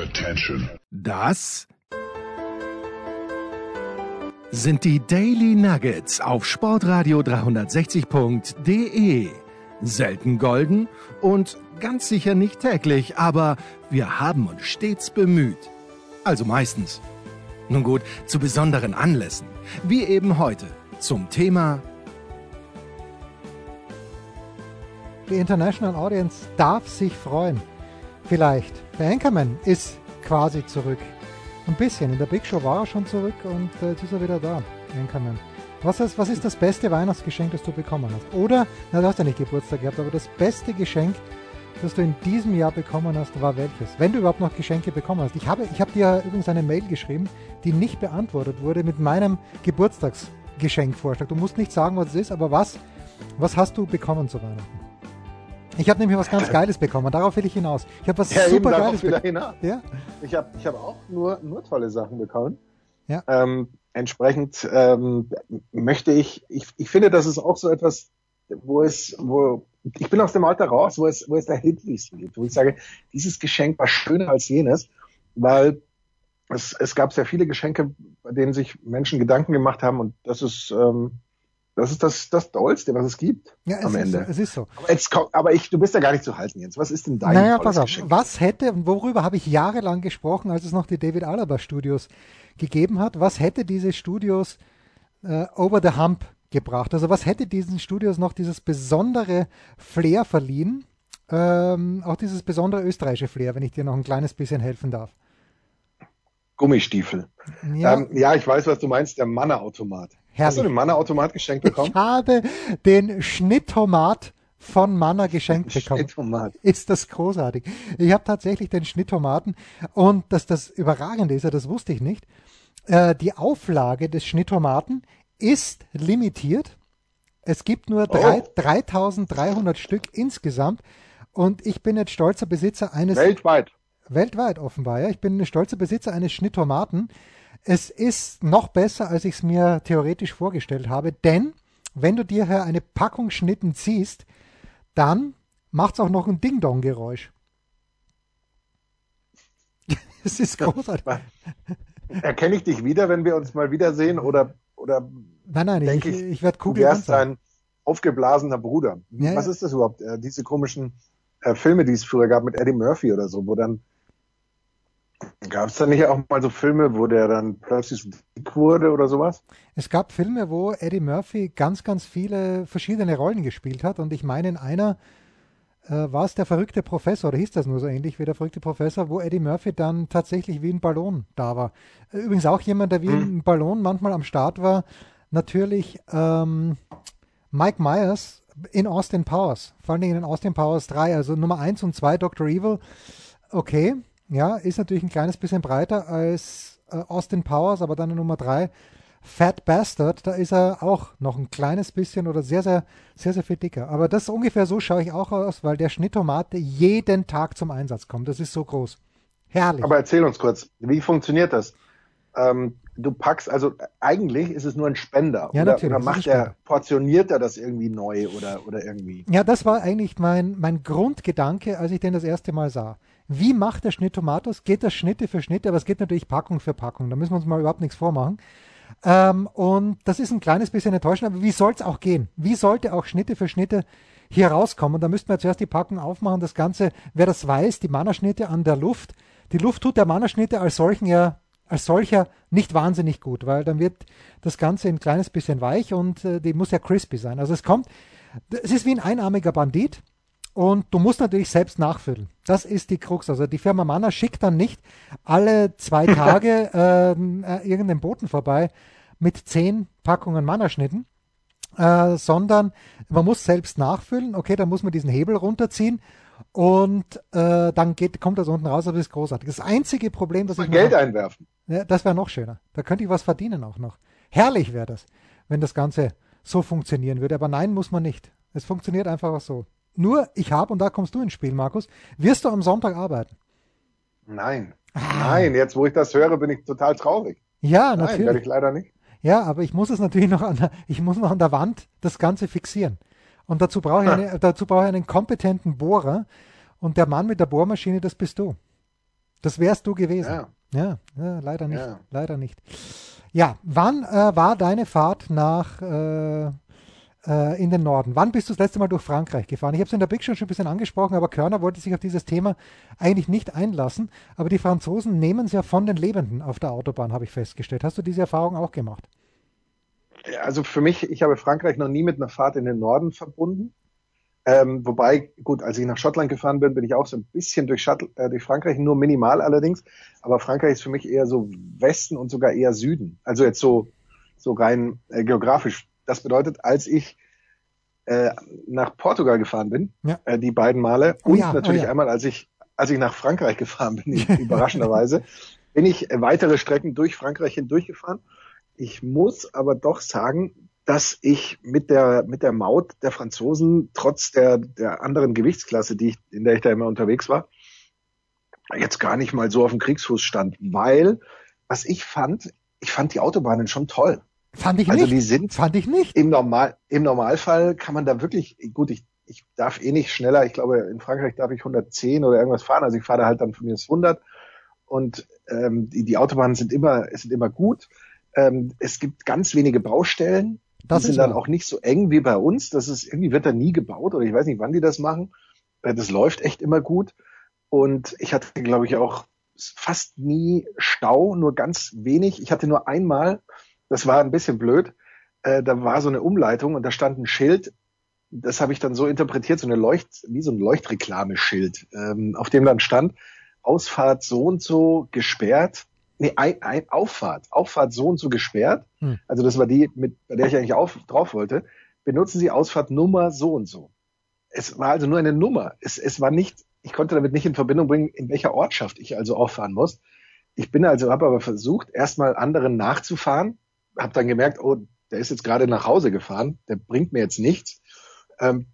Attention. Das sind die Daily Nuggets auf Sportradio 360.de. Selten golden und ganz sicher nicht täglich, aber wir haben uns stets bemüht. Also meistens. Nun gut, zu besonderen Anlässen, wie eben heute zum Thema Die International Audience darf sich freuen. Vielleicht. Der Anchorman ist quasi zurück. Ein bisschen. In der Big Show war er schon zurück und äh, jetzt ist er wieder da. Anchorman. Was ist, was ist das beste Weihnachtsgeschenk, das du bekommen hast? Oder, na, du hast ja nicht Geburtstag gehabt, aber das beste Geschenk, das du in diesem Jahr bekommen hast, war welches? Wenn du überhaupt noch Geschenke bekommen hast. Ich habe, ich habe dir übrigens eine Mail geschrieben, die nicht beantwortet wurde mit meinem Geburtstagsgeschenkvorschlag. Du musst nicht sagen, was es ist, aber was, was hast du bekommen zu Weihnachten? Ich habe nämlich was ganz Geiles bekommen. Darauf will ich hinaus. Ich habe was Ja, super Geiles bekommen. Ja? Ich habe ich hab auch nur, nur tolle Sachen bekommen. Ja. Ähm, entsprechend ähm, möchte ich, ich, ich finde, das ist auch so etwas, wo es, wo ich bin aus dem Alter raus, wo es, wo es der Hitwies gibt, wo ich sage, dieses Geschenk war schöner als jenes, weil es, es gab sehr viele Geschenke, bei denen sich Menschen Gedanken gemacht haben und das ist, ähm, das ist das, das Tollste, was es gibt Ja, es am ist, Ende. es ist so. Aber, jetzt, aber ich, du bist ja gar nicht zu halten jetzt. Was ist denn dein Naja, pass auf. Geschenk? Was hätte, worüber habe ich jahrelang gesprochen, als es noch die David Alaba Studios gegeben hat? Was hätte diese Studios äh, over the hump gebracht? Also was hätte diesen Studios noch dieses besondere Flair verliehen? Ähm, auch dieses besondere österreichische Flair, wenn ich dir noch ein kleines bisschen helfen darf. Gummistiefel. Ja, ähm, ja ich weiß, was du meinst, der Manna-Automat. Hast du Herrlich. den Manna-Automat geschenkt bekommen? ich habe den Schnitttomat von Manna geschenkt bekommen. Schnitttomat. ist das großartig. Ich habe tatsächlich den Schnitttomaten und dass das Überragende ist, ja, das wusste ich nicht. Äh, die Auflage des Schnitttomaten ist limitiert. Es gibt nur drei, Oh. 3300 Stück insgesamt und ich bin jetzt stolzer Besitzer eines Weltweit. weltweit offenbar. Ja. Ich bin ein stolzer Besitzer eines Schnitttomaten. Es ist noch besser, als ich es mir theoretisch vorgestellt habe, denn wenn du dir hier eine Packung Schnitten ziehst, dann macht es auch noch ein Ding-Dong-Geräusch. Es ist großartig. Erkenne ich dich wieder, wenn wir uns mal wiedersehen oder, oder Nein, nein, ich, Denk ich, ich, ich werde du kugelrund wärst sein. ein aufgeblasener Bruder. Ja, Was ja. ist das überhaupt? Äh, diese komischen äh, Filme, die es früher gab mit Eddie Murphy oder so, wo dann gab es da nicht auch mal so Filme, wo der dann plötzlich dick wurde oder sowas? Es gab Filme, wo Eddie Murphy ganz, ganz viele verschiedene Rollen gespielt hat und ich meine, in einer äh, war es der verrückte Professor, oder hieß das nur so ähnlich wie der verrückte Professor, wo Eddie Murphy dann tatsächlich wie ein Ballon da war. Äh, Übrigens auch jemand, der wie ein Ballon manchmal am Start war, natürlich ähm, Mike Myers in Austin Powers, vor allen Dingen in Austin Powers 3, also Nummer 1 und 2 Dr. Evil, okay, ja, ist natürlich ein kleines bisschen breiter als äh, Austin Powers, aber dann in Nummer 3 Fat Bastard, da ist er auch noch ein kleines bisschen oder sehr, sehr, sehr, sehr viel dicker. Aber das ungefähr so schaue ich auch aus, weil der Schnitttomate jeden Tag zum Einsatz kommt. Das ist so groß. Herrlich. Aber erzähl uns kurz, wie funktioniert das? Ähm, du packst, also eigentlich ist es nur ein Spender. Ja, oder, natürlich, oder macht er, portioniert er das irgendwie neu oder, oder irgendwie? Ja, das war eigentlich mein, mein Grundgedanke, als ich den das erste Mal sah. Wie macht der Schnitt Tomatos? Geht das Schnitte für Schnitte, aber es geht natürlich Packung für Packung. Da müssen wir uns mal überhaupt nichts vormachen. Ähm, und das ist ein kleines bisschen enttäuschend, aber wie soll es auch gehen? Wie sollte auch Schnitte für Schnitte hier rauskommen? Da müssten wir zuerst die Packung aufmachen. Das Ganze, wer das weiß, die Mannerschnitte an der Luft. Die Luft tut der Mannerschnitte als solchen ja als solcher nicht wahnsinnig gut, weil dann wird das Ganze ein kleines bisschen weich und äh, die muss ja crispy sein. Also es kommt, es ist wie ein einarmiger Bandit und du musst natürlich selbst nachfüllen. Das ist die Krux. Also die Firma Manna schickt dann nicht alle zwei Tage ähm, äh, irgendeinen Boten vorbei mit zehn Packungen Mannerschnitten, äh, sondern man muss selbst nachfüllen. Okay, dann muss man diesen Hebel runterziehen und äh, dann geht, kommt das unten raus, aber das ist großartig. Das einzige Problem, das Mal ich Geld noch einwerfen. ja, das wäre noch schöner. Da könnte ich was verdienen auch noch. Herrlich wäre das, wenn das Ganze so funktionieren würde. Aber nein, muss man nicht. Es funktioniert einfach auch so. Nur, ich habe, und da kommst du ins Spiel, Markus, wirst du am Sonntag arbeiten? Nein. Ah. Nein, jetzt wo ich das höre, bin ich total traurig. Ja, Nein, werde natürlich. ich leider nicht. Ja, aber ich muss es natürlich noch an der, ich muss noch an der Wand das Ganze fixieren. Und dazu brauche ich, eine, dazu brauche ich einen kompetenten Bohrer. Und der Mann mit der Bohrmaschine, das bist du. Das wärst du gewesen. Ja, ja, ja leider nicht. Ja. Leider nicht. Ja, wann äh, war deine Fahrt nach äh, äh, in den Norden? Wann bist du das letzte Mal durch Frankreich gefahren? Ich habe es in der Big Show schon ein bisschen angesprochen, aber Körner wollte sich auf dieses Thema eigentlich nicht einlassen. Aber die Franzosen nehmen es ja von den Lebenden auf der Autobahn, habe ich festgestellt. Hast du diese Erfahrung auch gemacht? Also für mich, ich habe Frankreich noch nie mit einer Fahrt in den Norden verbunden. Ähm, wobei, gut, als ich nach Schottland gefahren bin, bin ich auch so ein bisschen durch, Shuttle, äh, durch Frankreich, nur minimal allerdings. Aber Frankreich ist für mich eher so Westen und sogar eher Süden. Also jetzt so, so rein äh, geografisch. Das bedeutet, als ich äh, nach Portugal gefahren bin, ja. äh, die beiden Male, oh, und ja, natürlich oh, ja. einmal, als ich, als ich nach Frankreich gefahren bin, überraschenderweise, bin ich weitere Strecken durch Frankreich hindurchgefahren. Ich muss aber doch sagen, dass ich mit der, mit der Maut der Franzosen, trotz der, der anderen Gewichtsklasse, die ich, in der ich da immer unterwegs war, jetzt gar nicht mal so auf dem Kriegsfuß stand, weil, was ich fand, ich fand die Autobahnen schon toll. Fand ich also nicht. die sind, fand ich nicht. Im Normal, im Normalfall kann man da wirklich, gut, ich, ich darf eh nicht schneller, ich glaube, in Frankreich darf ich 110 oder irgendwas fahren, also ich fahre da halt dann von mir das 100 und ähm, die, die Autobahnen sind immer, sind immer gut. Ähm, es gibt ganz wenige Baustellen, das die sind dann auch nicht so eng wie bei uns. Das ist irgendwie wird da nie gebaut oder ich weiß nicht, wann die das machen. Äh, das läuft echt immer gut. Und ich hatte, glaube ich, auch fast nie Stau, nur ganz wenig. Ich hatte nur einmal, das war ein bisschen blöd, äh, da war so eine Umleitung und da stand ein Schild, das habe ich dann so interpretiert, so eine Leucht, wie so ein Leuchtreklameschild, ähm, auf dem dann stand, Ausfahrt so und so gesperrt, nee, ein, ein Auffahrt, Auffahrt so und so gesperrt. Hm. Also das war die, mit, bei der ich eigentlich auf, drauf wollte. Benutzen Sie Ausfahrt Nummer so und so. Es war also nur eine Nummer. Es, es war nicht, ich konnte damit nicht in Verbindung bringen, in welcher Ortschaft ich also auffahren muss. Ich bin also, habe aber versucht, erstmal anderen nachzufahren, habe dann gemerkt, oh, der ist jetzt gerade nach Hause gefahren, der bringt mir jetzt nichts. Ähm,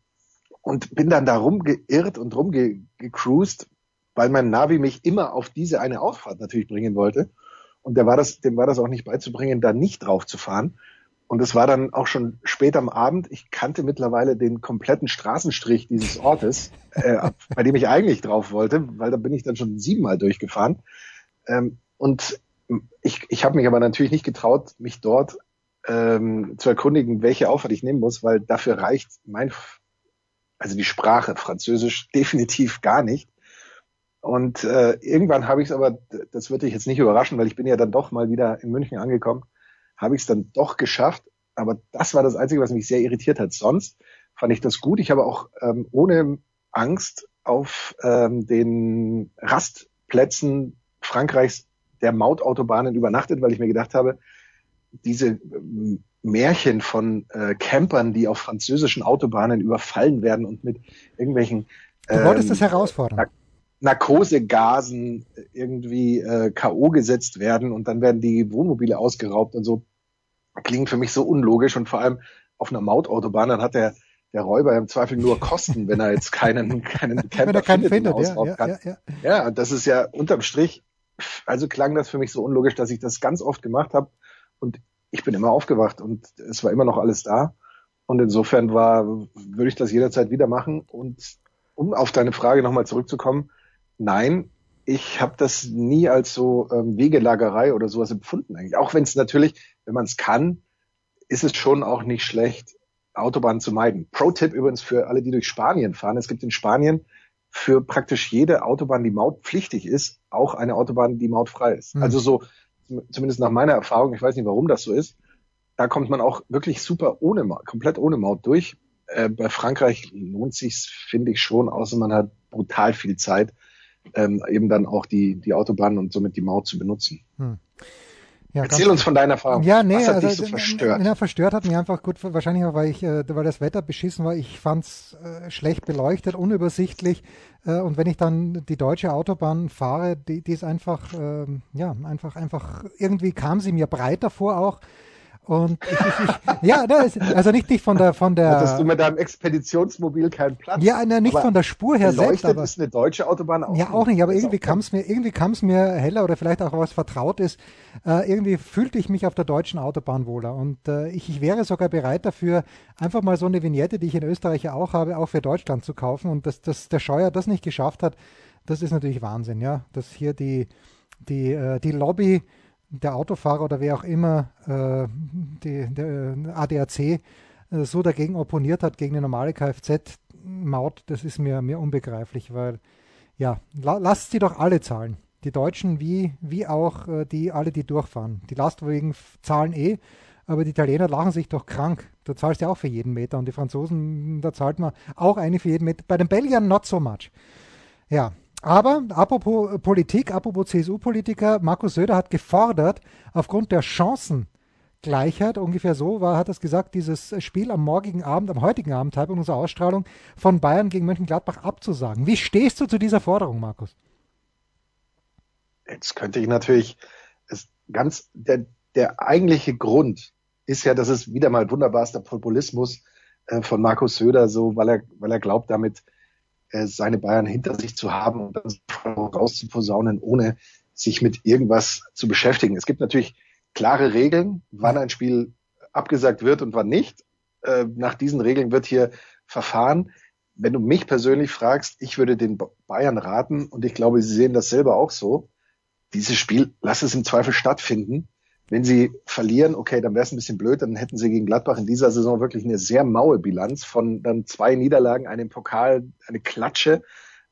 und bin dann da rumgeirrt und rumgecruised, weil mein Navi mich immer auf diese eine Auffahrt natürlich bringen wollte. Und der war das, dem war das auch nicht beizubringen, da nicht drauf zu fahren. Und es war dann auch schon spät am Abend. Ich kannte mittlerweile den kompletten Straßenstrich dieses Ortes, äh, bei dem ich eigentlich drauf wollte, weil da bin ich dann schon siebenmal durchgefahren. Ähm, und ich, ich habe mich aber natürlich nicht getraut, mich dort ähm, zu erkundigen, welche Auffahrt ich nehmen muss, weil dafür reicht mein, also die Sprache Französisch definitiv gar nicht. Und äh, irgendwann habe ich es aber, das würde ich jetzt nicht überraschen, weil ich bin ja dann doch mal wieder in München angekommen, habe ich es dann doch geschafft. Aber das war das Einzige, was mich sehr irritiert hat. Sonst fand ich das gut. Ich habe auch ähm, ohne Angst auf ähm, den Rastplätzen Frankreichs der Mautautobahnen übernachtet, weil ich mir gedacht habe, diese ähm, Märchen von äh, Campern, die auf französischen Autobahnen überfallen werden und mit irgendwelchen Du wolltest ähm, das herausfordern. Narkosegasen irgendwie äh, K.O. gesetzt werden und dann werden die Wohnmobile ausgeraubt und so. Klingt für mich so unlogisch und vor allem auf einer Mautautobahn, dann hat der, der Räuber im Zweifel nur Kosten, wenn er jetzt keinen, keinen Camper wenn er keinen findet, findet ja, kann. Ja, ja, ja, das ist ja unterm Strich, also klang das für mich so unlogisch, dass ich das ganz oft gemacht habe und ich bin immer aufgewacht und es war immer noch alles da. Und insofern war, würde ich das jederzeit wieder machen. Und um auf deine Frage nochmal zurückzukommen, Nein, ich habe das nie als so ähm, Wegelagerei oder sowas empfunden eigentlich. Auch wenn es natürlich, wenn man es kann, ist es schon auch nicht schlecht, Autobahnen zu meiden. Pro-Tipp übrigens für alle, die durch Spanien fahren. Es gibt in Spanien für praktisch jede Autobahn, die mautpflichtig ist, auch eine Autobahn, die mautfrei ist. Mhm. Also so, zumindest nach meiner Erfahrung, ich weiß nicht, warum das so ist, da kommt man auch wirklich super ohne, komplett ohne Maut durch. Äh, bei Frankreich lohnt sich's, finde ich schon, außer man hat brutal viel Zeit ähm, eben dann auch die, die Autobahn und somit die Maut zu benutzen. Hm. Ja, Erzähl uns von deiner Erfahrung. Ja, nee, Was hat also, dich so verstört? Ja, verstört hat mich einfach gut, wahrscheinlich auch, weil ich, äh, weil das Wetter beschissen war. Ich fand's äh, schlecht beleuchtet, unübersichtlich. Äh, und wenn ich dann die deutsche Autobahn fahre, die, die ist einfach, äh, ja, einfach, einfach, irgendwie kam sie mir breiter vor auch. Und ich, ich, ich, ja, das, also nicht, nicht von der von der. Hattest du mit deinem Expeditionsmobil keinen Platz? Ja, ne, nicht von der Spur her selbst. Aber, ist eine deutsche Autobahn auch. Ja, auch nicht, aber irgendwie kam es mir, irgendwie kam es mir heller oder vielleicht auch was Vertrautes. Äh, irgendwie fühlte ich mich auf der deutschen Autobahn wohler. Und äh, ich, ich wäre sogar bereit dafür, einfach mal so eine Vignette, die ich in Österreich ja auch habe, auch für Deutschland zu kaufen. Und dass, dass der Scheuer das nicht geschafft hat, das ist natürlich Wahnsinn, ja, dass hier die, die, äh, die Lobby der Autofahrer oder wer auch immer äh, die, der ADAC äh, so dagegen opponiert hat, gegen die normale Kfz-Maut, das ist mir, mir unbegreiflich, weil ja, la lasst sie doch alle zahlen. Die Deutschen wie, wie auch äh, die alle, die durchfahren. Die Lastwagen zahlen eh, aber die Italiener lachen sich doch krank. Du zahlst ja auch für jeden Meter und die Franzosen, da zahlt man auch eine für jeden Meter. Bei den Belgiern not so much. Ja, aber apropos Politik, apropos CSU-Politiker, Markus Söder hat gefordert, aufgrund der Chancengleichheit, ungefähr so war, hat er gesagt, dieses Spiel am morgigen Abend, am heutigen Abend, Zeitpunkt unserer Ausstrahlung, von Bayern gegen Mönchengladbach abzusagen. Wie stehst du zu dieser Forderung, Markus? Jetzt könnte ich natürlich, ganz, der, der eigentliche Grund ist ja, dass es wieder mal wunderbarster Populismus äh, von Markus Söder, so, weil er, weil er glaubt, damit äh, seine Bayern hinter sich zu haben und dann rauszuposaunen, ohne sich mit irgendwas zu beschäftigen. Es gibt natürlich klare Regeln, wann ein Spiel abgesagt wird und wann nicht. Äh, nach diesen Regeln wird hier verfahren. Wenn du mich persönlich fragst, ich würde den Bayern raten, und ich glaube, sie sehen das selber auch so, dieses Spiel, lass es im Zweifel stattfinden. Wenn sie verlieren, okay, dann wäre es ein bisschen blöd, dann hätten sie gegen Gladbach in dieser Saison wirklich eine sehr maue Bilanz von dann zwei Niederlagen, einem Pokal, eine Klatsche,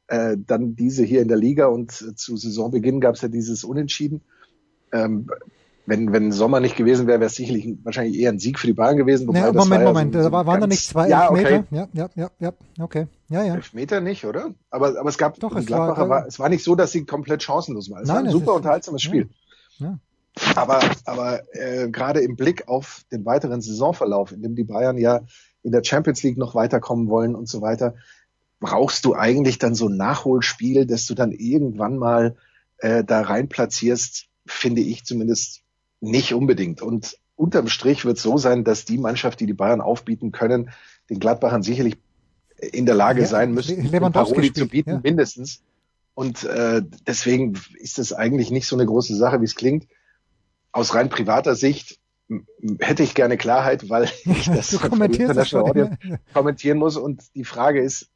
äh, dann diese hier in der Liga und zu Saisonbeginn gab es ja dieses Unentschieden. Ähm, wenn, wenn Sommer nicht gewesen wäre, wäre es sicherlich wahrscheinlich eher ein Sieg für die Bayern gewesen. Nee, Moment, ja Moment, so, so waren da nicht zwei ja, Elfmeter? Okay. Ja, ja, ja, ja, okay. Ja, ja. Elfmeter nicht, oder? Aber, aber es gab, Doch, es Gladbacher war, war, es war nicht so, dass sie komplett chancenlos waren. Es Nein, war ein super unterhaltsames Spiel. Ja. Aber, aber äh, gerade im Blick auf den weiteren Saisonverlauf, in dem die Bayern ja in der Champions League noch weiterkommen wollen und so weiter, brauchst du eigentlich dann so ein Nachholspiel, dass du dann irgendwann mal äh, da rein platzierst, finde ich zumindest nicht unbedingt. Und unterm Strich wird es so sein, dass die Mannschaft, die die Bayern aufbieten können, den Gladbachern sicherlich in der Lage ja, sein müssen, Paroli zu bieten, ja. mindestens. Und äh, deswegen ist das eigentlich nicht so eine große Sache, wie es klingt aus rein privater Sicht hätte ich gerne Klarheit, weil ich das International Audio kommentieren muss. Und die Frage ist,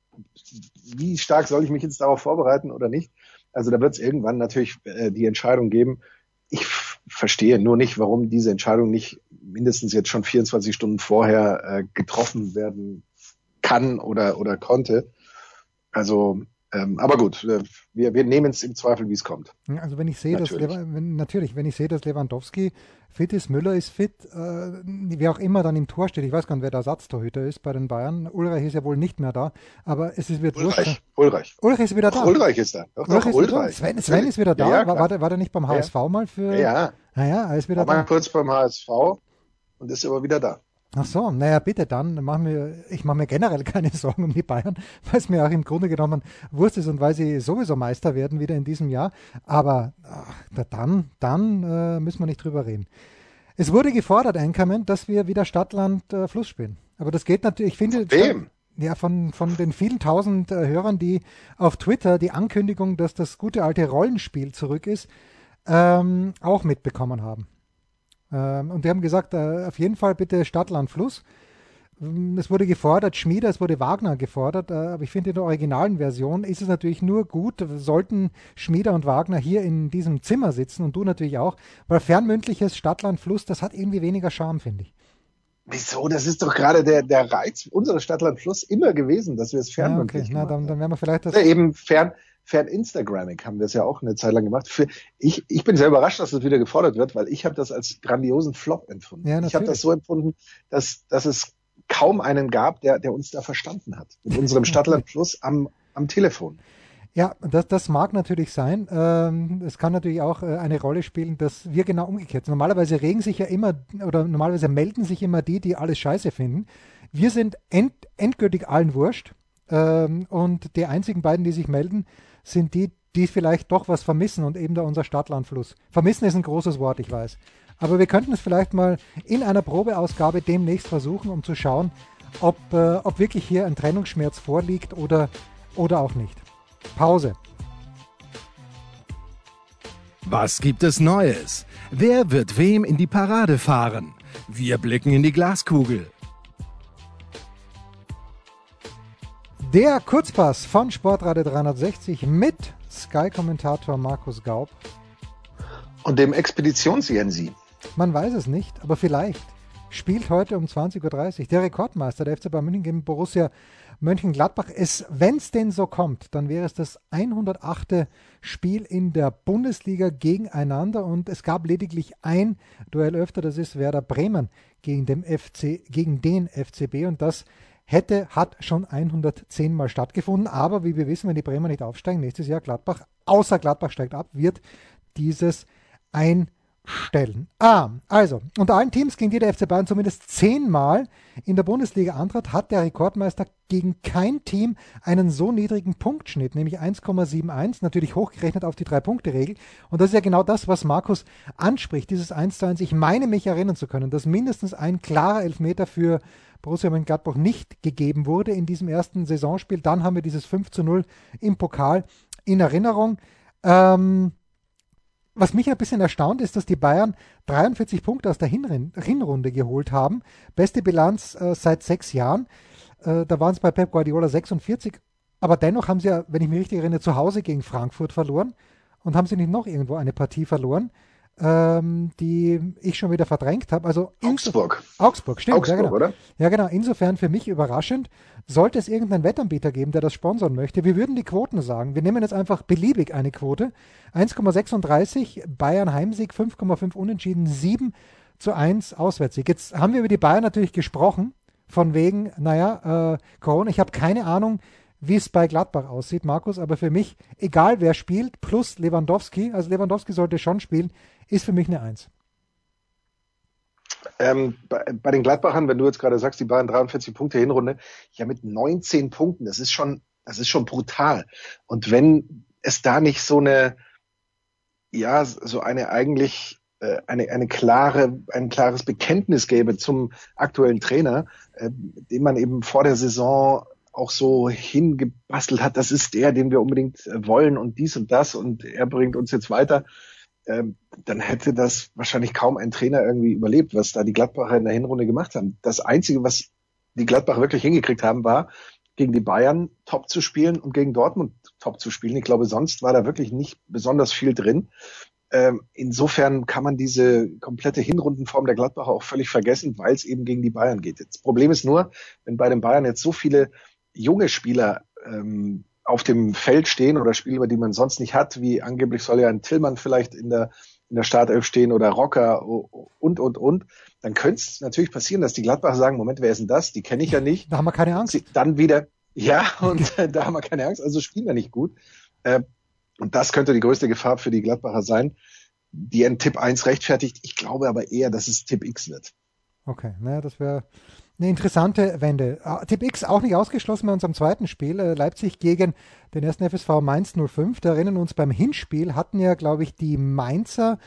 wie stark soll ich mich jetzt darauf vorbereiten oder nicht? Also da wird es irgendwann natürlich äh, die Entscheidung geben. Ich verstehe nur nicht, warum diese Entscheidung nicht mindestens jetzt schon 24 Stunden vorher äh, getroffen werden kann oder, oder konnte. Also ähm, aber gut, äh, wir, wir nehmen es im Zweifel, wie es kommt. Also wenn ich sehe, natürlich. dass wenn, natürlich, wenn ich sehe, dass Lewandowski fit ist, Müller ist fit, äh, wer auch immer dann im Tor steht, ich weiß gar nicht, wer der Ersatztorhüter ist bei den Bayern. Ulreich ist ja wohl nicht mehr da, aber es ist wird Ulreich. Ulreich. Ulreich ist wieder da. Ulreich ist da. Doch, Ulreich, doch, Ulreich. Sven, Sven ist wieder da. Ja, ja, war, war, der, war der nicht beim HSV ja. mal für? Ja. Naja, er ist wieder war da. Mal kurz beim HSV und ist aber wieder da. Ach so, naja, bitte dann. Mach mir, ich mache mir generell keine Sorgen um die Bayern, weil es mir auch im Grunde genommen Wurst ist und weil sie sowieso Meister werden wieder in diesem Jahr. Aber ach, dann, dann äh, müssen wir nicht drüber reden. Es wurde gefordert, Einkommen, dass wir wieder Stadtland äh, Fluss spielen. Aber das geht natürlich, ich finde. Von wem? Ja, von, von den vielen tausend äh, Hörern, die auf Twitter die Ankündigung, dass das gute alte Rollenspiel zurück ist, ähm, auch mitbekommen haben. Ähm, und die haben gesagt, äh, auf jeden Fall bitte Stadt, Land, Fluss. Ähm, es wurde gefordert, Schmieder, es wurde Wagner gefordert, äh, aber ich finde in der originalen Version ist es natürlich nur gut, sollten Schmieder und Wagner hier in diesem Zimmer sitzen und du natürlich auch, weil fernmündliches Stadtland Fluss, das hat irgendwie weniger Charme, finde ich. Wieso? Das ist doch gerade der, der Reiz unserer Stadtland Fluss immer gewesen, dass wir es fernmündlich ja, okay. Na, dann, dann werden wir vielleicht das. Ja, eben fern, fern Instagramming haben wir es ja auch eine Zeit lang gemacht. Für, ich, ich bin sehr überrascht, dass das wieder gefordert wird, weil ich habe das als grandiosen Flop empfunden. Ja, ich habe das so empfunden, dass, dass es kaum einen gab, der, der uns da verstanden hat. Mit unserem Stadtland Plus am, am Telefon. Ja, das, das mag natürlich sein. Ähm, es kann natürlich auch äh, eine Rolle spielen, dass wir genau umgekehrt sind. Normalerweise regen sich ja immer oder normalerweise melden sich immer die, die alles scheiße finden. Wir sind end, endgültig allen wurscht. Ähm, und die einzigen beiden, die sich melden, sind die, die vielleicht doch was vermissen und eben da unser Stadtlandfluss. Vermissen ist ein großes Wort, ich weiß. Aber wir könnten es vielleicht mal in einer Probeausgabe demnächst versuchen, um zu schauen, ob, äh, ob wirklich hier ein Trennungsschmerz vorliegt oder, oder auch nicht. Pause. Was gibt es Neues? Wer wird wem in die Parade fahren? Wir blicken in die Glaskugel. Der Kurzpass von Sportradio 360 mit Sky-Kommentator Markus Gaub. Und dem Expeditions-Jensi. Man weiß es nicht, aber vielleicht spielt heute um 20.30 Uhr der Rekordmeister der FC Bayern München gegen Borussia Mönchengladbach. wenn es denn so kommt, dann wäre es das 108. Spiel in der Bundesliga gegeneinander und es gab lediglich ein Duell öfter, das ist Werder Bremen gegen, dem FC, gegen den FCB und das hätte, hat schon 110 Mal stattgefunden. Aber wie wir wissen, wenn die Bremer nicht aufsteigen, nächstes Jahr Gladbach, außer Gladbach steigt ab, wird dieses ein stellen. Ah, also, unter allen Teams, gegen die der FC Bayern zumindest zehnmal in der Bundesliga antrat, hat der Rekordmeister gegen kein Team einen so niedrigen Punktschnitt, nämlich 1,71, natürlich hochgerechnet auf die Drei-Punkte-Regel. Und das ist ja genau das, was Markus anspricht, dieses 1 zu 1. Ich meine mich erinnern zu können, dass mindestens ein klarer Elfmeter für Borussia Mönchengladbach nicht gegeben wurde in diesem ersten Saisonspiel. Dann haben wir dieses 5 zu 0 im Pokal in Erinnerung. Ähm, was mich ein bisschen erstaunt ist, dass die Bayern 43 Punkte aus der Hinrunde geholt haben. Beste Bilanz äh, seit sechs Jahren. Äh, da waren es bei Pep Guardiola 46. Aber dennoch haben sie ja, wenn ich mich richtig erinnere, zu Hause gegen Frankfurt verloren. Und haben sie nicht noch irgendwo eine Partie verloren ähm, die ich schon wieder verdrängt habe. Also Augsburg. Augsburg, stimmt. Augsburg, ja, genau. oder? Ja, genau. Insofern für mich überraschend. Sollte es irgendeinen Wettanbieter geben, der das sponsern möchte, wir würden die Quoten sagen. Wir nehmen jetzt einfach beliebig eine Quote. 1,36 Bayern Heimsieg, 5,5 Unentschieden, 7 zu 1 Auswärtssieg. Jetzt haben wir über die Bayern natürlich gesprochen, von wegen, naja, äh, Corona. Ich habe keine Ahnung, wie es bei Gladbach aussieht, Markus, aber für mich, egal wer spielt, plus Lewandowski, also Lewandowski sollte schon spielen, ist für mich eine Eins. Ähm, bei, bei, den Gladbachern, wenn du jetzt gerade sagst, die Bayern 43 Punkte Hinrunde, ja mit 19 Punkten, das ist schon, das ist schon brutal. Und wenn es da nicht so eine, ja, so eine eigentlich äh, eine, eine klare, ein klares Bekenntnis gäbe zum aktuellen Trainer, äh, den man eben vor der Saison auch so hingebastelt hat, das ist der, den wir unbedingt wollen und dies und das und er bringt uns jetzt weiter, ähm, dann hätte das wahrscheinlich kaum ein Trainer irgendwie überlebt, was da die Gladbacher in der Hinrunde gemacht haben. Das Einzige, was die Gladbacher wirklich hingekriegt haben, war, gegen die Bayern top zu spielen und gegen Dortmund top zu spielen. Ich glaube, sonst war da wirklich nicht besonders viel drin. Ähm, insofern kann man diese komplette Hinrundenform der Gladbacher auch völlig vergessen, weil es eben gegen die Bayern geht. Das Problem ist nur, wenn bei den Bayern jetzt so viele junge Spieler ähm, auf dem Feld stehen oder Spieler, die man sonst nicht hat, wie angeblich soll ja ein Tillmann vielleicht in der in der Startelf stehen oder Rocker und und und, dann könnte es natürlich passieren, dass die Gladbacher sagen, Moment, wer ist denn das? Die kenne ich ja nicht. Da haben wir keine Angst. Sie, dann wieder, ja, und da haben wir keine Angst, also spielen wir nicht gut. Äh, und das könnte die größte Gefahr für die Gladbacher sein, die einen Tipp 1 rechtfertigt. Ich glaube aber eher, dass es Tipp X wird. Okay, naja, das wäre eine interessante Wende. Ah, Tipp X auch nicht ausgeschlossen bei unserem zweiten Spiel. Äh, Leipzig gegen den ersten FSV Mainz 05. Da erinnern uns beim Hinspiel hatten ja, glaube ich, die Mainzer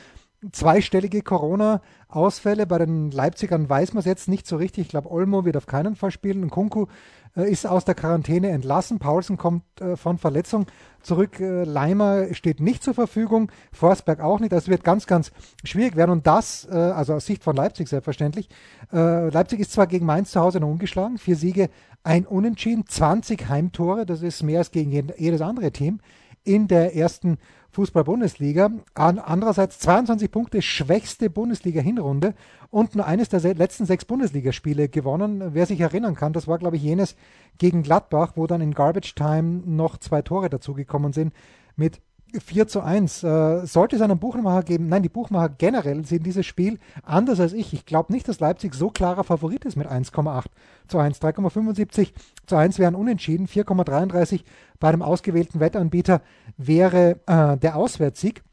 zweistellige Corona-Ausfälle. Bei den Leipzigern weiß man es jetzt nicht so richtig. Ich glaube, Olmo wird auf keinen Fall spielen. Kunku äh, ist aus der Quarantäne entlassen. Paulsen kommt äh, von Verletzung zurück. Äh, Leimer steht nicht zur Verfügung. Forsberg auch nicht. Das wird ganz, ganz schwierig werden. Und das, äh, also aus Sicht von Leipzig selbstverständlich. Äh, Leipzig ist zwar gegen Mainz zu Hause noch ungeschlagen. Vier Siege, ein Unentschieden, 20 Heimtore. Das ist mehr als gegen jedes andere Team in der ersten Fußball-Bundesliga. Andererseits 22 Punkte, schwächste Bundesliga-Hinrunde und nur eines der letzten sechs Bundesligaspiele gewonnen. Wer sich erinnern kann, das war, glaube ich, jenes gegen Gladbach, wo dann in Garbage Time noch zwei Tore dazugekommen sind mit 4 zu 1. Äh, sollte es einen Buchmacher geben? Nein, die Buchmacher generell sehen dieses Spiel anders als ich. Ich glaube nicht, dass Leipzig so klarer Favorit ist mit 1,8 zu 1. 3,75 zu 1 wären unentschieden. 4,33 bei einem ausgewählten Wettanbieter wäre äh, der Auswärtssieg.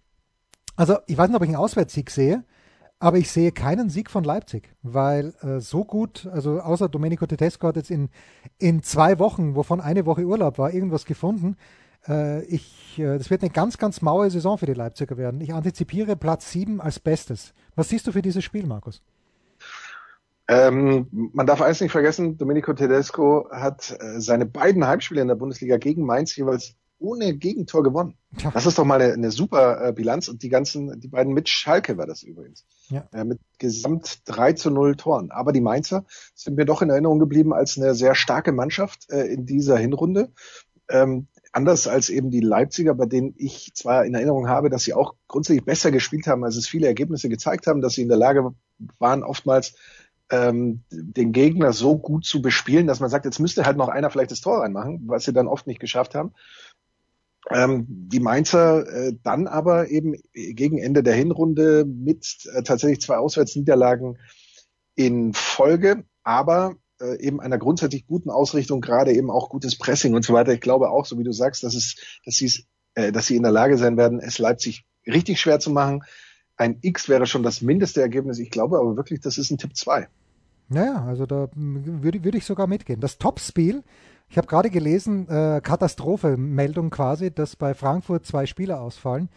Also ich weiß nicht, ob ich einen Auswärtssieg sehe, aber ich sehe keinen Sieg von Leipzig, weil äh, so gut, also außer Domenico Tedesco hat jetzt in, in zwei Wochen, wovon eine Woche Urlaub war, irgendwas gefunden. Äh, ich, äh, das wird eine ganz, ganz maue Saison für die Leipziger werden. Ich antizipiere Platz 7 als Bestes. Was siehst du für dieses Spiel, Markus? Ähm, man darf eins nicht vergessen, Domenico Tedesco hat äh, seine beiden Heimspiele in der Bundesliga gegen Mainz jeweils ohne Gegentor gewonnen. Ja. Das ist doch mal eine, eine super äh, Bilanz und die ganzen, die beiden mit Schalke war das übrigens. Ja. Äh, mit gesamt 3 zu 0 Toren. Aber die Mainzer sind mir doch in Erinnerung geblieben als eine sehr starke Mannschaft äh, in dieser Hinrunde. Ähm, anders als eben die Leipziger, bei denen ich zwar in Erinnerung habe, dass sie auch grundsätzlich besser gespielt haben, als es viele Ergebnisse gezeigt haben, dass sie in der Lage waren, oftmals ähm, den Gegner so gut zu bespielen, dass man sagt, jetzt müsste halt noch einer vielleicht das Tor reinmachen, was sie dann oft nicht geschafft haben. Ähm, die Mainzer äh, dann aber eben gegen Ende der Hinrunde mit äh, tatsächlich zwei Auswärtsniederlagen in Folge, aber äh, eben einer grundsätzlich guten Ausrichtung, gerade eben auch gutes Pressing und so weiter. Ich glaube auch, so wie du sagst, dass es, dass sie äh, dass sie in der Lage sein werden, es Leipzig richtig schwer zu machen. Ein X wäre schon das mindeste Ergebnis. Ich glaube aber wirklich, das ist ein Tipp 2. Naja, also da würde, würde ich sogar mitgehen. Das Topspiel, ich habe gerade gelesen, äh, Katastrophe-Meldung quasi, dass bei Frankfurt zwei Spieler ausfallen.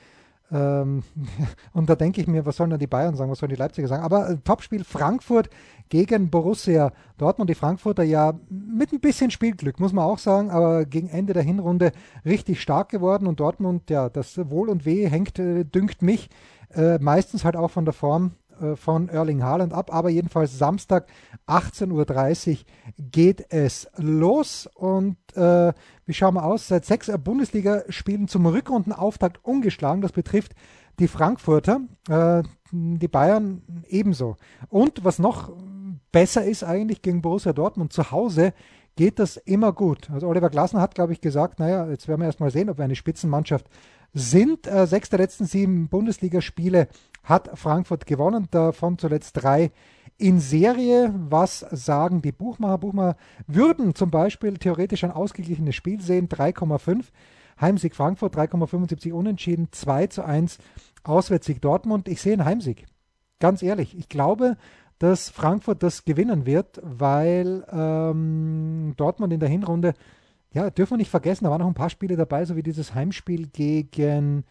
Ähm, und da denke ich mir, was sollen dann die Bayern sagen, was sollen die Leipziger sagen? Aber äh, Topspiel Frankfurt gegen Borussia Dortmund. Die Frankfurter ja mit ein bisschen Spielglück, muss man auch sagen, aber gegen Ende der Hinrunde richtig stark geworden. Und Dortmund, ja, das Wohl und Weh hängt, äh, dünkt mich, äh, meistens halt auch von der Form von Erling Haaland ab. Aber jedenfalls Samstag 18.30 Uhr geht es los. Und äh, wie schauen wir aus? Seit sechs Bundesliga-Spielen zum Rückrundenauftakt ungeschlagen. Das betrifft die Frankfurter, äh, die Bayern ebenso. Und was noch besser ist eigentlich gegen Borussia Dortmund zu Hause, geht das immer gut. Also Oliver Glasner hat, glaube ich, gesagt, naja, jetzt werden wir erstmal sehen, ob wir eine Spitzenmannschaft sind. Äh, sechs der letzten sieben Bundesligaspiele hat Frankfurt gewonnen, davon zuletzt drei in Serie. Was sagen die Buchmacher? Buchmacher würden zum Beispiel theoretisch ein ausgeglichenes Spiel sehen, 3,5. Heimsieg Frankfurt, 3,75 unentschieden, 2 zu 1 Auswärtssieg Dortmund. Ich sehe einen Heimsieg. Ganz ehrlich, ich glaube, dass Frankfurt das gewinnen wird, weil ähm, Dortmund in der Hinrunde, ja, dürfen wir nicht vergessen, da waren noch ein paar Spiele dabei, so wie dieses Heimspiel gegen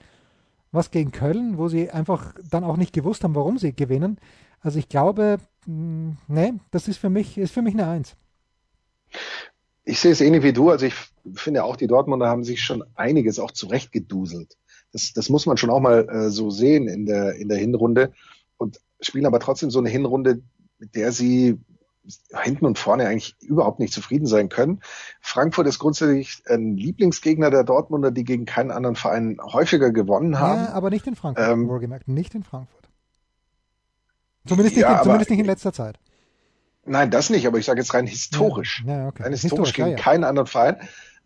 was gegen Köln, wo sie einfach dann auch nicht gewusst haben, warum sie gewinnen. Also ich glaube, mh, ne, das ist für mich, ist für mich eine Eins. Ich sehe es ähnlich wie du. Also ich finde auch, die Dortmunder haben sich schon einiges auch zurechtgeduselt. Das, das muss man schon auch mal äh, so sehen in der, in der Hinrunde und spielen aber trotzdem so eine Hinrunde, mit der sie hinten und vorne eigentlich überhaupt nicht zufrieden sein können. Frankfurt ist grundsätzlich ein Lieblingsgegner der Dortmunder, die gegen keinen anderen Verein häufiger gewonnen haben. Ja, aber nicht in Frankfurt, ähm, wohlgemerkt, nicht in Frankfurt. Zumindest, nicht, ja, zumindest nicht in letzter Zeit. Nein, das nicht, aber ich sage jetzt rein historisch. Ja, ja, okay. Rein historisch, historisch gegen keinen anderen Verein.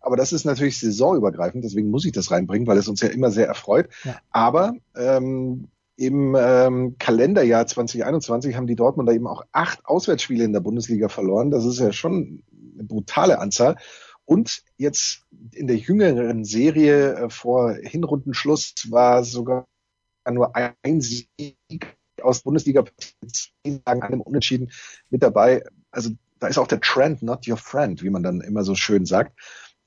Aber das ist natürlich saisonübergreifend, deswegen muss ich das reinbringen, weil es uns ja immer sehr erfreut. Aber ähm, im ähm, Kalenderjahr 2021 haben die Dortmunder eben auch acht Auswärtsspiele in der Bundesliga verloren. Das ist ja schon eine brutale Anzahl. Und jetzt in der jüngeren Serie äh, vor Hinrundenschluss war sogar nur ein Sieg aus Bundesliga an einem Unentschieden mit dabei. Also da ist auch der Trend not your friend, wie man dann immer so schön sagt.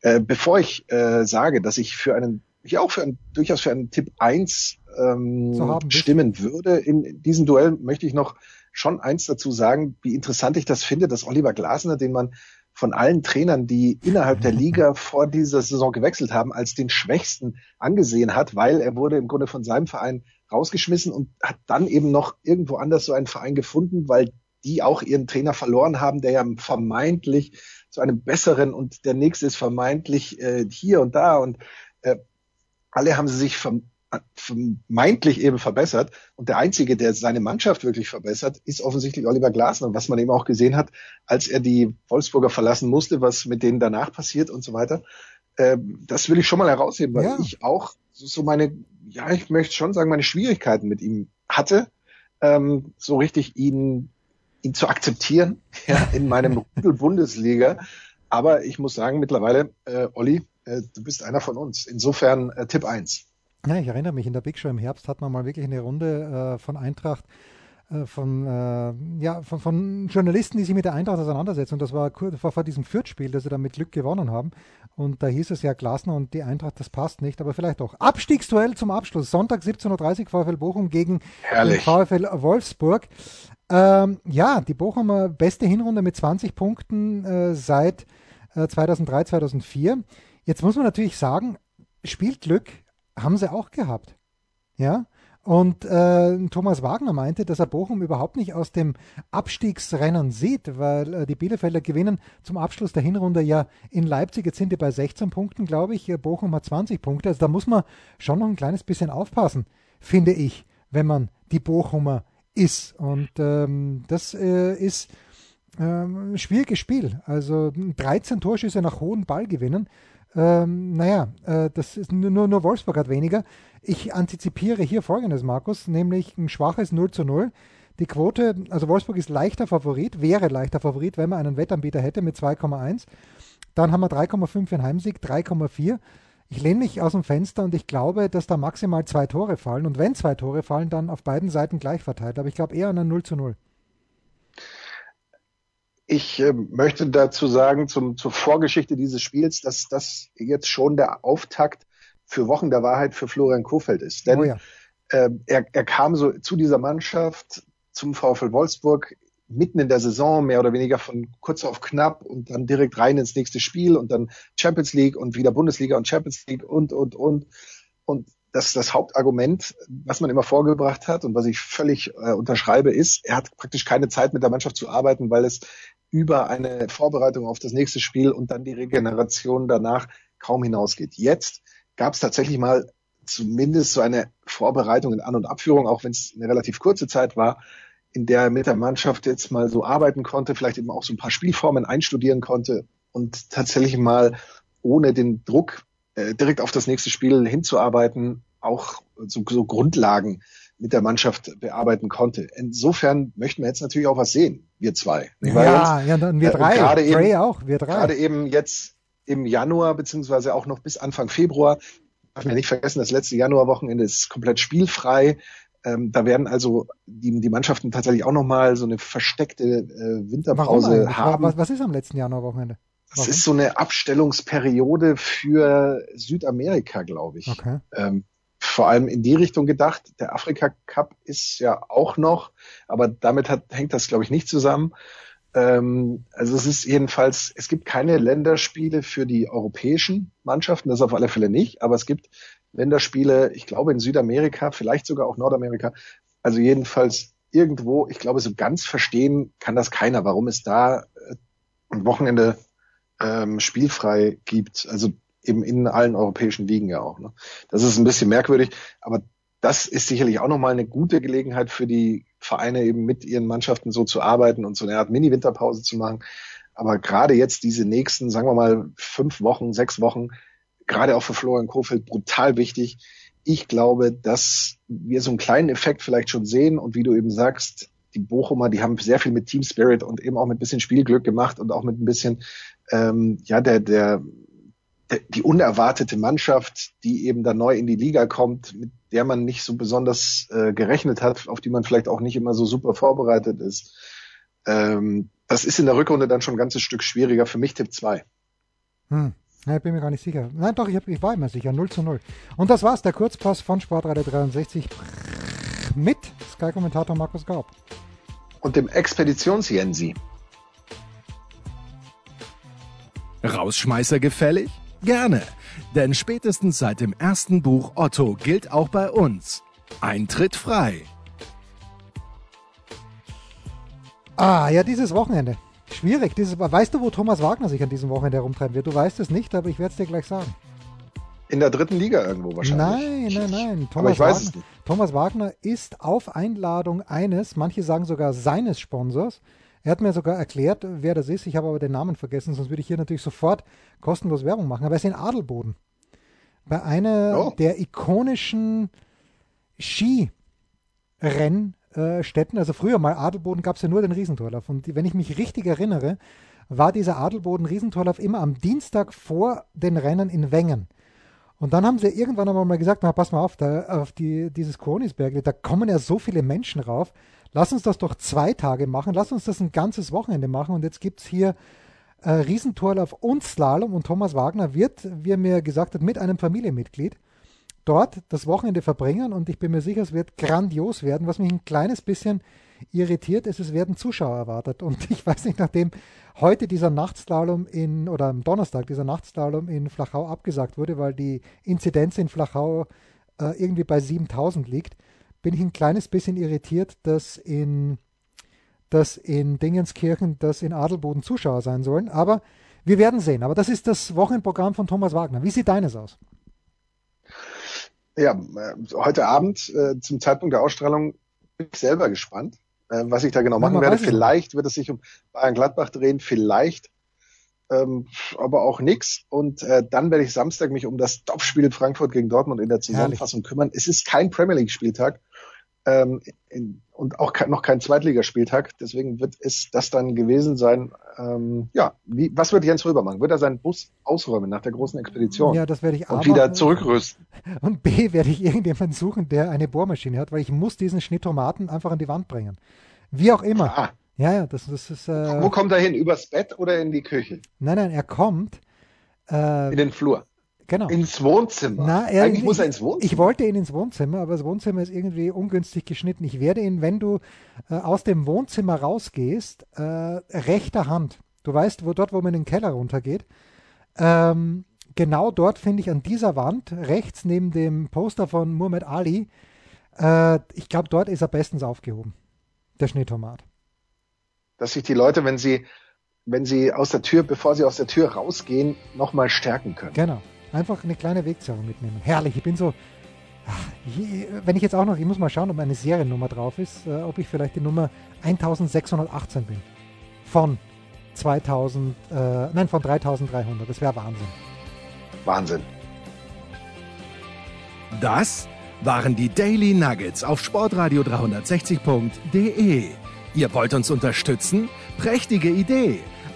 Äh, bevor ich äh, sage, dass ich für einen ich auch für ein, durchaus für einen Tipp 1 ähm, so stimmen würde. In diesem Duell möchte ich noch schon eins dazu sagen, wie interessant ich das finde, dass Oliver Glasner, den man von allen Trainern, die innerhalb der Liga vor dieser Saison gewechselt haben, als den schwächsten angesehen hat, weil er wurde im Grunde von seinem Verein rausgeschmissen und hat dann eben noch irgendwo anders so einen Verein gefunden, weil die auch ihren Trainer verloren haben, der ja vermeintlich zu einem besseren und der nächste ist vermeintlich äh, hier und da und äh, alle haben sie sich vermeintlich eben verbessert. Und der Einzige, der seine Mannschaft wirklich verbessert, ist offensichtlich Oliver Glasner, was man eben auch gesehen hat, als er die Wolfsburger verlassen musste, was mit denen danach passiert und so weiter. Ähm, das will ich schon mal herausheben, weil ja. ich auch so meine, ja, ich möchte schon sagen, meine Schwierigkeiten mit ihm hatte, ähm, so richtig ihn, ihn zu akzeptieren, ja, in meinem Rudel Bundesliga. Aber ich muss sagen, mittlerweile, äh, Olli, äh, du bist einer von uns. Insofern äh, Tipp 1. Ja, ich erinnere mich, in der Big Show im Herbst hat man mal wirklich eine Runde äh, von Eintracht äh, von, äh, ja, von, von, Journalisten, die sich mit der Eintracht auseinandersetzen. Und das war, kurz vor diesem Fürth-Spiel, das sie dann mit Glück gewonnen haben. Und da hieß es ja, Glasner und die Eintracht, das passt nicht, aber vielleicht doch. Abstiegsduell zum Abschluss. Sonntag 17.30 Uhr VfL Bochum gegen Herrlich. VfL Wolfsburg. Ähm, ja, die Bochumer beste Hinrunde mit 20 Punkten äh, seit 2003, 2004. Jetzt muss man natürlich sagen, Spielglück haben sie auch gehabt. Ja, Und äh, Thomas Wagner meinte, dass er Bochum überhaupt nicht aus dem Abstiegsrennen sieht, weil äh, die Bielefelder gewinnen zum Abschluss der Hinrunde ja in Leipzig. Jetzt sind die bei 16 Punkten, glaube ich. Bochum hat 20 Punkte. Also da muss man schon noch ein kleines bisschen aufpassen, finde ich, wenn man die Bochumer ist. Und ähm, das äh, ist ähm, ein schwieriges Spiel. Also 13 Torschüsse nach hohen Ball gewinnen. Ähm, naja, äh, das ist nur, nur Wolfsburg hat weniger. Ich antizipiere hier folgendes, Markus, nämlich ein schwaches 0 zu 0. Die Quote, also Wolfsburg ist leichter Favorit, wäre leichter Favorit, wenn man einen Wettanbieter hätte mit 2,1. Dann haben wir 3,5 für einen Heimsieg, 3,4. Ich lehne mich aus dem Fenster und ich glaube, dass da maximal zwei Tore fallen. Und wenn zwei Tore fallen, dann auf beiden Seiten gleich verteilt. Aber ich glaube eher an ein 0 zu 0. Ich äh, möchte dazu sagen, zum, zur Vorgeschichte dieses Spiels, dass das jetzt schon der Auftakt für Wochen der Wahrheit für Florian Kofeld ist. Denn oh ja. äh, er, er kam so zu dieser Mannschaft, zum VfL Wolfsburg, mitten in der Saison, mehr oder weniger von kurz auf knapp und dann direkt rein ins nächste Spiel und dann Champions League und wieder Bundesliga und Champions League und, und, und. Und das, das Hauptargument, was man immer vorgebracht hat und was ich völlig äh, unterschreibe, ist, er hat praktisch keine Zeit mit der Mannschaft zu arbeiten, weil es über eine Vorbereitung auf das nächste Spiel und dann die Regeneration danach kaum hinausgeht. Jetzt gab es tatsächlich mal zumindest so eine Vorbereitung in An- und Abführung, auch wenn es eine relativ kurze Zeit war, in der er mit der Mannschaft jetzt mal so arbeiten konnte, vielleicht eben auch so ein paar Spielformen einstudieren konnte und tatsächlich mal ohne den Druck äh, direkt auf das nächste Spiel hinzuarbeiten, auch so, so Grundlagen mit der Mannschaft bearbeiten konnte. Insofern möchten wir jetzt natürlich auch was sehen, wir zwei. Ja, ja, dann wir äh, drei. Gerade eben, auch, wir drei. Gerade eben jetzt im Januar, beziehungsweise auch noch bis Anfang Februar, darf man nicht vergessen, das letzte Januarwochenende ist komplett spielfrei. Ähm, da werden also die, die Mannschaften tatsächlich auch nochmal so eine versteckte äh, Winterpause haben. Was, was ist am letzten Januarwochenende? Das ist so eine Abstellungsperiode für Südamerika, glaube ich. Okay. Ähm, vor allem in die Richtung gedacht. Der Afrika Cup ist ja auch noch, aber damit hat, hängt das, glaube ich, nicht zusammen. Ähm, also es ist jedenfalls, es gibt keine Länderspiele für die europäischen Mannschaften, das auf alle Fälle nicht, aber es gibt Länderspiele, ich glaube in Südamerika, vielleicht sogar auch Nordamerika. Also jedenfalls irgendwo, ich glaube, so ganz verstehen kann das keiner, warum es da äh, am Wochenende ähm, spielfrei gibt. Also eben in allen europäischen Ligen ja auch. Ne? Das ist ein bisschen merkwürdig, aber das ist sicherlich auch nochmal eine gute Gelegenheit für die Vereine eben mit ihren Mannschaften so zu arbeiten und so eine Art Mini-Winterpause zu machen. Aber gerade jetzt diese nächsten, sagen wir mal, fünf Wochen, sechs Wochen, gerade auch für Florian Kofeld brutal wichtig. Ich glaube, dass wir so einen kleinen Effekt vielleicht schon sehen und wie du eben sagst, die Bochumer, die haben sehr viel mit Team Spirit und eben auch mit ein bisschen Spielglück gemacht und auch mit ein bisschen ähm, ja der der die unerwartete Mannschaft, die eben da neu in die Liga kommt, mit der man nicht so besonders äh, gerechnet hat, auf die man vielleicht auch nicht immer so super vorbereitet ist. Ähm, das ist in der Rückrunde dann schon ein ganzes Stück schwieriger. Für mich Tipp 2. Hm. Ja, ich bin mir gar nicht sicher. Nein, doch, ich, hab, ich war immer sicher. 0 zu 0. Und das war's, der Kurzpass von Sportradio 63 mit Sky-Kommentator Markus Gaub. Und dem Expeditions-Jensi. Rausschmeißer gefällig? Gerne, denn spätestens seit dem ersten Buch Otto gilt auch bei uns Eintritt frei. Ah, ja, dieses Wochenende. Schwierig. Dieses, weißt du, wo Thomas Wagner sich an diesem Wochenende herumtreiben wird? Du weißt es nicht, aber ich werde es dir gleich sagen. In der dritten Liga irgendwo wahrscheinlich. Nein, nein, nein. Thomas, ich weiß Wagner, Thomas Wagner ist auf Einladung eines, manche sagen sogar seines Sponsors, er hat mir sogar erklärt, wer das ist. Ich habe aber den Namen vergessen, sonst würde ich hier natürlich sofort kostenlos Werbung machen. Aber er ist in Adelboden. Bei einer oh. der ikonischen Skirennstätten. Also früher mal Adelboden gab es ja nur den Riesentorlauf. Und wenn ich mich richtig erinnere, war dieser Adelboden-Riesentorlauf immer am Dienstag vor den Rennen in Wengen. Und dann haben sie irgendwann einmal mal gesagt, na, pass mal auf, da, auf die, dieses Kronisberg, da kommen ja so viele Menschen rauf. Lass uns das doch zwei Tage machen, lass uns das ein ganzes Wochenende machen. Und jetzt gibt es hier äh, Riesentorlauf und Slalom und Thomas Wagner wird, wie er mir gesagt hat, mit einem Familienmitglied dort das Wochenende verbringen und ich bin mir sicher, es wird grandios werden. Was mich ein kleines bisschen irritiert ist, es werden Zuschauer erwartet. Und ich weiß nicht, nachdem heute dieser Nachtslalom in, oder am Donnerstag dieser Nachtslalom in Flachau abgesagt wurde, weil die Inzidenz in Flachau äh, irgendwie bei 7000 liegt, bin ich ein kleines bisschen irritiert, dass in, dass in Dingenskirchen, dass in Adelboden Zuschauer sein sollen. Aber wir werden sehen. Aber das ist das Wochenendprogramm von Thomas Wagner. Wie sieht deines aus? Ja, äh, heute Abend äh, zum Zeitpunkt der Ausstrahlung bin ich selber gespannt, äh, was ich da genau machen werde. Vielleicht wird es sich um Bayern Gladbach drehen, vielleicht ähm, aber auch nix. Und äh, dann werde ich Samstag mich um das Topspiel Frankfurt gegen Dortmund in der Zusammenfassung Herrlich. kümmern. Es ist kein Premier League Spieltag ähm, in, und auch noch kein Zweitligaspieltag. Deswegen wird es das dann gewesen sein. Ähm, ja, wie, was wird Jens Röber machen? Wird er seinen Bus ausräumen nach der großen Expedition? Ja, das werde ich A Und wieder zurückrüsten. Und B werde ich irgendjemanden suchen, der eine Bohrmaschine hat, weil ich muss diesen Schnittomaten einfach an die Wand bringen. Wie auch immer. Ah. Ja, ja, das, das ist. Äh, Wo kommt er hin? Übers Bett oder in die Küche? Nein, nein, er kommt. Äh, in den Flur. Genau. Ins Wohnzimmer. Na, er, Eigentlich muss er ins Wohnzimmer. Ich wollte ihn ins Wohnzimmer, aber das Wohnzimmer ist irgendwie ungünstig geschnitten. Ich werde ihn, wenn du äh, aus dem Wohnzimmer rausgehst, äh, rechter Hand, du weißt, wo dort, wo man in den Keller runtergeht, ähm, genau dort finde ich an dieser Wand, rechts neben dem Poster von Muhammad Ali, äh, ich glaube, dort ist er bestens aufgehoben, der Schneetomat dass sich die Leute, wenn sie, wenn sie aus der Tür, bevor sie aus der Tür rausgehen, nochmal stärken können. Genau. Einfach eine kleine Wegzehrung mitnehmen. Herrlich, ich bin so. Wenn ich jetzt auch noch, ich muss mal schauen, ob meine Seriennummer drauf ist, äh, ob ich vielleicht die Nummer 1618 bin. Von 2000, äh, nein, von 3300. Das wäre Wahnsinn. Wahnsinn. Das waren die Daily Nuggets auf Sportradio 360.de. Ihr wollt uns unterstützen? Prächtige Idee!